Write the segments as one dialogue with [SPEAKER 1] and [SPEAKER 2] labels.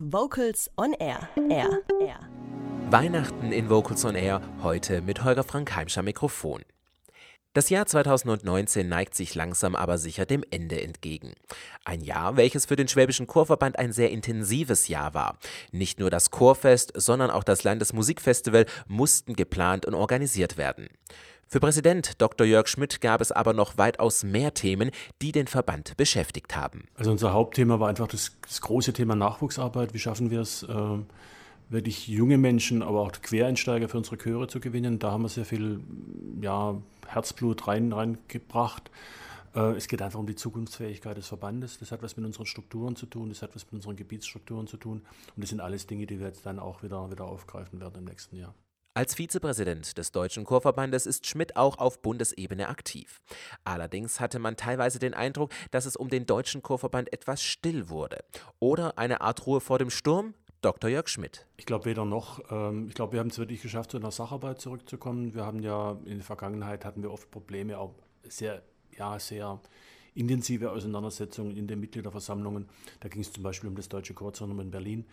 [SPEAKER 1] Vocals on Air. Air. Air.
[SPEAKER 2] Weihnachten in Vocals on Air, heute mit Holger Frank Heimscher Mikrofon. Das Jahr 2019 neigt sich langsam aber sicher dem Ende entgegen. Ein Jahr, welches für den Schwäbischen Chorverband ein sehr intensives Jahr war. Nicht nur das Chorfest, sondern auch das Landesmusikfestival mussten geplant und organisiert werden. Für Präsident Dr. Jörg Schmidt gab es aber noch weitaus mehr Themen, die den Verband beschäftigt haben.
[SPEAKER 3] Also unser Hauptthema war einfach das, das große Thema Nachwuchsarbeit. Wie schaffen wir es, äh, wirklich junge Menschen, aber auch Quereinsteiger für unsere Chöre zu gewinnen? Da haben wir sehr viel ja, Herzblut rein, reingebracht. Äh, es geht einfach um die Zukunftsfähigkeit des Verbandes. Das hat was mit unseren Strukturen zu tun, das hat was mit unseren Gebietsstrukturen zu tun. Und das sind alles Dinge, die wir jetzt dann auch wieder, wieder aufgreifen werden im nächsten Jahr.
[SPEAKER 2] Als Vizepräsident des Deutschen Chorverbandes ist Schmidt auch auf Bundesebene aktiv. Allerdings hatte man teilweise den Eindruck, dass es um den Deutschen Chorverband etwas still wurde. Oder eine Art Ruhe vor dem Sturm? Dr. Jörg Schmidt.
[SPEAKER 3] Ich glaube weder noch. Ähm, ich glaube, wir haben es wirklich geschafft, zu einer Sacharbeit zurückzukommen. Wir haben ja in der Vergangenheit hatten wir oft Probleme, auch sehr, ja, sehr intensive Auseinandersetzungen in den Mitgliederversammlungen. Da ging es zum Beispiel um das Deutsche Chorzentrum in Berlin.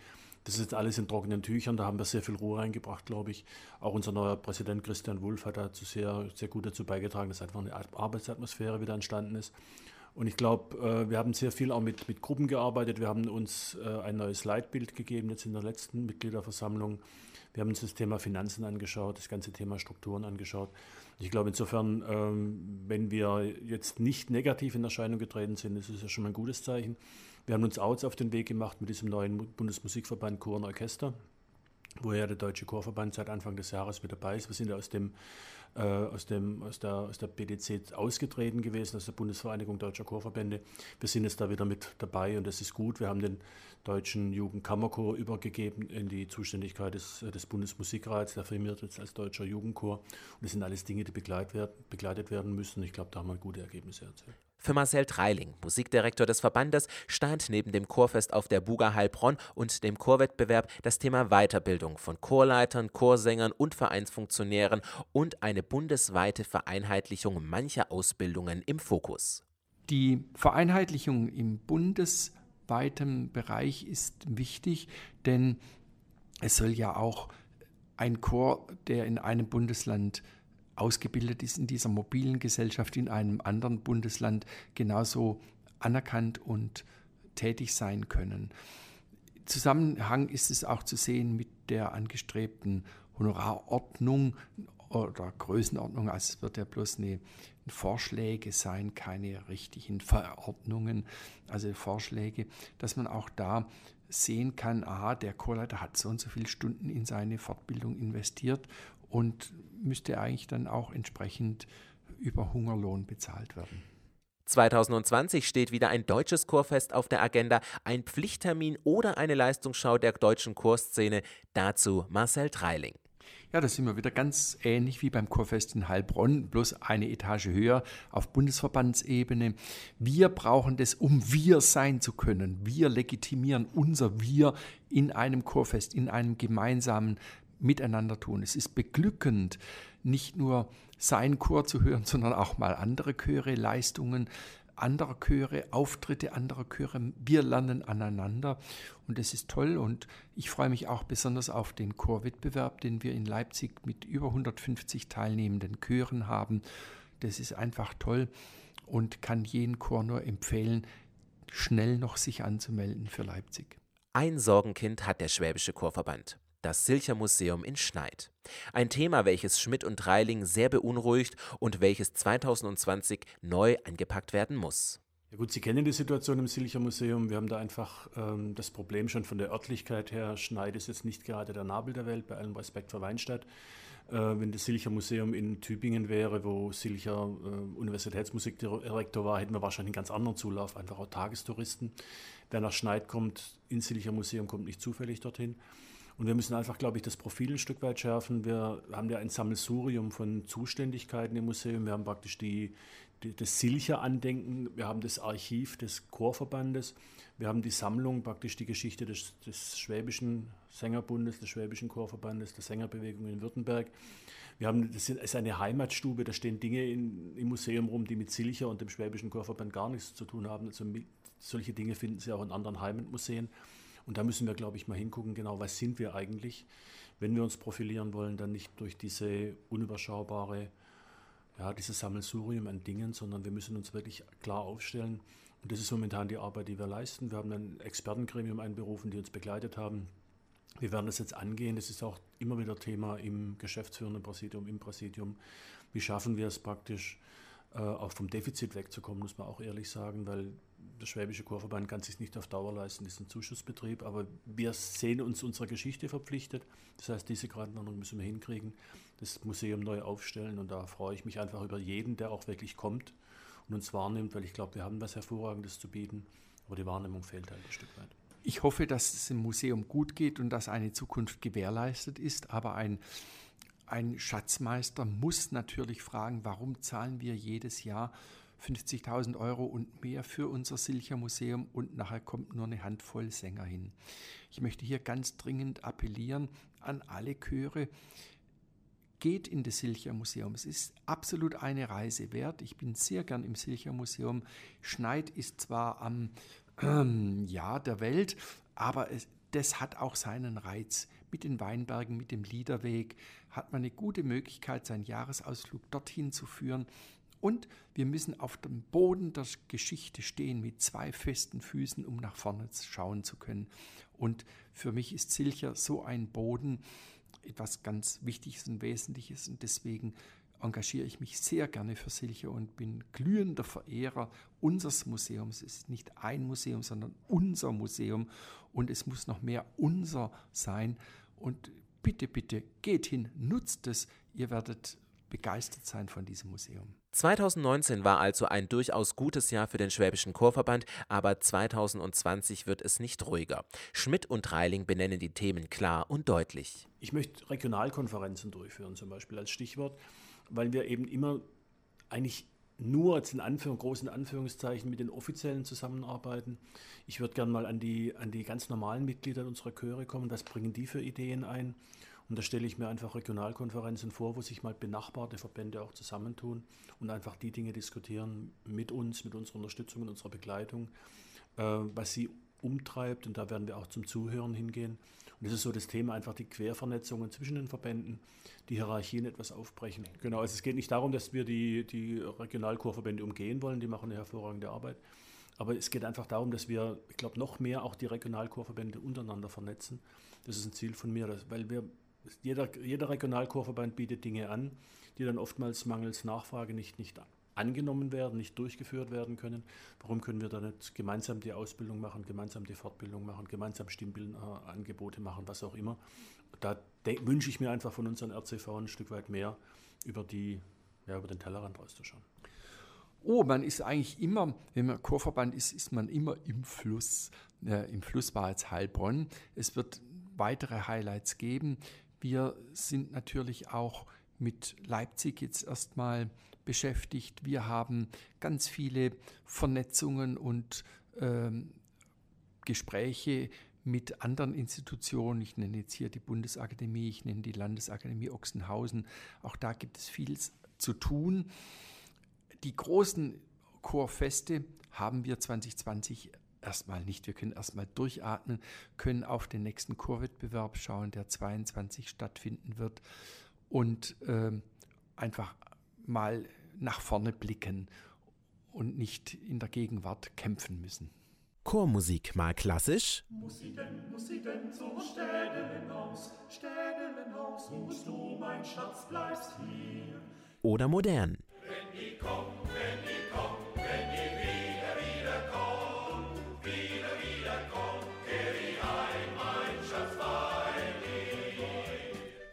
[SPEAKER 3] Das ist jetzt alles in trockenen Tüchern, da haben wir sehr viel Ruhe reingebracht, glaube ich. Auch unser neuer Präsident Christian Wulff hat dazu sehr, sehr gut dazu beigetragen, dass einfach eine Arbeitsatmosphäre wieder entstanden ist. Und ich glaube, äh, wir haben sehr viel auch mit, mit Gruppen gearbeitet. Wir haben uns äh, ein neues Leitbild gegeben, jetzt in der letzten Mitgliederversammlung. Wir haben uns das Thema Finanzen angeschaut, das ganze Thema Strukturen angeschaut. Ich glaube insofern, ähm, wenn wir jetzt nicht negativ in Erscheinung getreten sind, ist es ja schon mal ein gutes Zeichen. Wir haben uns auch auf den Weg gemacht mit diesem neuen Bundesmusikverband Chor und Orchester, wo ja der Deutsche Chorverband seit Anfang des Jahres mit dabei ist. Wir sind ja aus, dem, äh, aus, dem, aus, der, aus der BDC ausgetreten gewesen, aus der Bundesvereinigung Deutscher Chorverbände. Wir sind jetzt da wieder mit dabei und das ist gut. Wir haben den Deutschen Jugendkammerchor übergegeben in die Zuständigkeit des, des Bundesmusikrats. Der firmiert jetzt als Deutscher Jugendchor. Und das sind alles Dinge, die begleitet werden, begleitet werden müssen. Ich glaube, da haben wir gute Ergebnisse erzielt.
[SPEAKER 2] Für Marcel Treiling, Musikdirektor des Verbandes, stand neben dem Chorfest auf der Buga Heilbronn und dem Chorwettbewerb das Thema Weiterbildung von Chorleitern, Chorsängern und Vereinsfunktionären und eine bundesweite Vereinheitlichung mancher Ausbildungen im Fokus.
[SPEAKER 4] Die Vereinheitlichung im bundesweiten Bereich ist wichtig, denn es soll ja auch ein Chor, der in einem Bundesland ausgebildet ist in dieser mobilen Gesellschaft in einem anderen Bundesland genauso anerkannt und tätig sein können. Zusammenhang ist es auch zu sehen mit der angestrebten Honorarordnung oder Größenordnung. Also es wird ja bloß eine Vorschläge sein, keine richtigen Verordnungen, also Vorschläge, dass man auch da sehen kann, aha, der Chorleiter hat so und so viele Stunden in seine Fortbildung investiert und müsste eigentlich dann auch entsprechend über Hungerlohn bezahlt werden.
[SPEAKER 2] 2020 steht wieder ein deutsches Chorfest auf der Agenda, ein Pflichttermin oder eine Leistungsschau der deutschen Chorszene. Dazu Marcel Treiling.
[SPEAKER 4] Ja, das sind wir wieder ganz ähnlich wie beim Chorfest in Heilbronn, bloß eine Etage höher auf Bundesverbandsebene. Wir brauchen das, um wir sein zu können. Wir legitimieren unser Wir in einem Chorfest, in einem gemeinsamen miteinander tun. Es ist beglückend, nicht nur sein Chor zu hören, sondern auch mal andere Chöre, Leistungen anderer Chöre, Auftritte anderer Chöre. Wir lernen aneinander und es ist toll und ich freue mich auch besonders auf den Chorwettbewerb, den wir in Leipzig mit über 150 teilnehmenden Chören haben. Das ist einfach toll und kann jeden Chor nur empfehlen, schnell noch sich anzumelden für Leipzig.
[SPEAKER 2] Ein Sorgenkind hat der Schwäbische Chorverband das Silcher Museum in Schneid. Ein Thema, welches Schmidt und Reiling sehr beunruhigt und welches 2020 neu angepackt werden muss.
[SPEAKER 3] Ja gut, Sie kennen die Situation im Silcher Museum. Wir haben da einfach ähm, das Problem schon von der Örtlichkeit her. Schneid ist jetzt nicht gerade der Nabel der Welt, bei allem Respekt für Weinstadt. Äh, wenn das Silcher Museum in Tübingen wäre, wo Silcher äh, Universitätsmusikdirektor war, hätten wir wahrscheinlich einen ganz anderen Zulauf, einfach auch Tagestouristen. Wer nach Schneid kommt, ins Silcher Museum, kommt nicht zufällig dorthin. Und wir müssen einfach, glaube ich, das Profil ein Stück weit schärfen. Wir haben ja ein Sammelsurium von Zuständigkeiten im Museum. Wir haben praktisch die, die, das Silcher-Andenken, wir haben das Archiv des Chorverbandes, wir haben die Sammlung, praktisch die Geschichte des, des Schwäbischen Sängerbundes, des Schwäbischen Chorverbandes, der Sängerbewegung in Württemberg. Wir haben, das ist eine Heimatstube, da stehen Dinge in, im Museum rum, die mit Silcher und dem Schwäbischen Chorverband gar nichts zu tun haben. Also solche Dinge finden Sie auch in anderen Heimatmuseen. Und da müssen wir, glaube ich, mal hingucken, genau, was sind wir eigentlich, wenn wir uns profilieren wollen, dann nicht durch diese unüberschaubare, ja, dieses Sammelsurium an Dingen, sondern wir müssen uns wirklich klar aufstellen. Und das ist momentan die Arbeit, die wir leisten. Wir haben ein Expertengremium einberufen, die uns begleitet haben. Wir werden das jetzt angehen. Das ist auch immer wieder Thema im geschäftsführenden Präsidium, im Präsidium. Wie schaffen wir es praktisch, äh, auch vom Defizit wegzukommen, muss man auch ehrlich sagen, weil der Schwäbische Chorverband kann sich nicht auf Dauer leisten, das ist ein Zuschussbetrieb, aber wir sehen uns unserer Geschichte verpflichtet. Das heißt, diese Gratwanderung müssen wir hinkriegen, das Museum neu aufstellen und da freue ich mich einfach über jeden, der auch wirklich kommt und uns wahrnimmt, weil ich glaube, wir haben was Hervorragendes zu bieten, aber die Wahrnehmung fehlt halt ein Stück weit.
[SPEAKER 4] Ich hoffe, dass es im Museum gut geht und dass eine Zukunft gewährleistet ist, aber ein ein Schatzmeister muss natürlich fragen, warum zahlen wir jedes Jahr 50.000 Euro und mehr für unser Silcher Museum und nachher kommt nur eine Handvoll Sänger hin. Ich möchte hier ganz dringend appellieren an alle Chöre, geht in das Silcher Museum. Es ist absolut eine Reise wert. Ich bin sehr gern im Silcher Museum. Schneid ist zwar am ähm, Jahr der Welt, aber es, das hat auch seinen Reiz. Mit den Weinbergen, mit dem Liederweg hat man eine gute Möglichkeit, seinen Jahresausflug dorthin zu führen. Und wir müssen auf dem Boden der Geschichte stehen mit zwei festen Füßen, um nach vorne schauen zu können. Und für mich ist Silcher so ein Boden etwas ganz Wichtiges und Wesentliches. Und deswegen engagiere ich mich sehr gerne für Silche und bin glühender Verehrer unseres Museums. Es ist nicht ein Museum, sondern unser Museum und es muss noch mehr unser sein. Und bitte, bitte, geht hin, nutzt es. Ihr werdet begeistert sein von diesem Museum.
[SPEAKER 2] 2019 war also ein durchaus gutes Jahr für den Schwäbischen Chorverband, aber 2020 wird es nicht ruhiger. Schmidt und Reiling benennen die Themen klar und deutlich.
[SPEAKER 3] Ich möchte Regionalkonferenzen durchführen, zum Beispiel als Stichwort weil wir eben immer eigentlich nur jetzt in Anführung, großen Anführungszeichen mit den Offiziellen zusammenarbeiten. Ich würde gerne mal an die, an die ganz normalen Mitglieder unserer Chöre kommen. Was bringen die für Ideen ein? Und da stelle ich mir einfach Regionalkonferenzen vor, wo sich mal benachbarte Verbände auch zusammentun und einfach die Dinge diskutieren mit uns, mit unserer Unterstützung und unserer Begleitung, äh, was sie umtreibt. Und da werden wir auch zum Zuhören hingehen. Und das ist so das Thema, einfach die Quervernetzungen zwischen den Verbänden, die Hierarchien etwas aufbrechen. Genau, also es geht nicht darum, dass wir die, die Regionalchorverbände umgehen wollen, die machen eine hervorragende Arbeit. Aber es geht einfach darum, dass wir, ich glaube, noch mehr auch die Regionalchorverbände untereinander vernetzen. Das ist ein Ziel von mir, weil wir, jeder, jeder Regionalchorverband bietet Dinge an, die dann oftmals mangels Nachfrage nicht, nicht angenommen werden, nicht durchgeführt werden können. Warum können wir da nicht gemeinsam die Ausbildung machen, gemeinsam die Fortbildung machen, gemeinsam Stimmbildangebote machen, was auch immer. Da wünsche ich mir einfach von unseren RCV ein Stück weit mehr über, die, ja, über den Tellerrand rauszuschauen.
[SPEAKER 4] Oh, man ist eigentlich immer, wenn man Chorverband ist, ist man immer im Fluss. Äh, Im Fluss war jetzt Heilbronn. Es wird weitere Highlights geben. Wir sind natürlich auch mit Leipzig jetzt erstmal beschäftigt. Wir haben ganz viele Vernetzungen und ähm, Gespräche mit anderen Institutionen. Ich nenne jetzt hier die Bundesakademie, ich nenne die Landesakademie Ochsenhausen. Auch da gibt es viel zu tun. Die großen Chorfeste haben wir 2020 erstmal nicht. Wir können erstmal durchatmen, können auf den nächsten Chorwettbewerb schauen, der 22 stattfinden wird und äh, einfach mal nach vorne blicken und nicht in der Gegenwart kämpfen müssen.
[SPEAKER 2] Chormusik mal klassisch?
[SPEAKER 5] Muss sie denn, muss sie denn zum Städelen Städelen wo du, mein Schatz, bleibst hier.
[SPEAKER 2] Oder modern?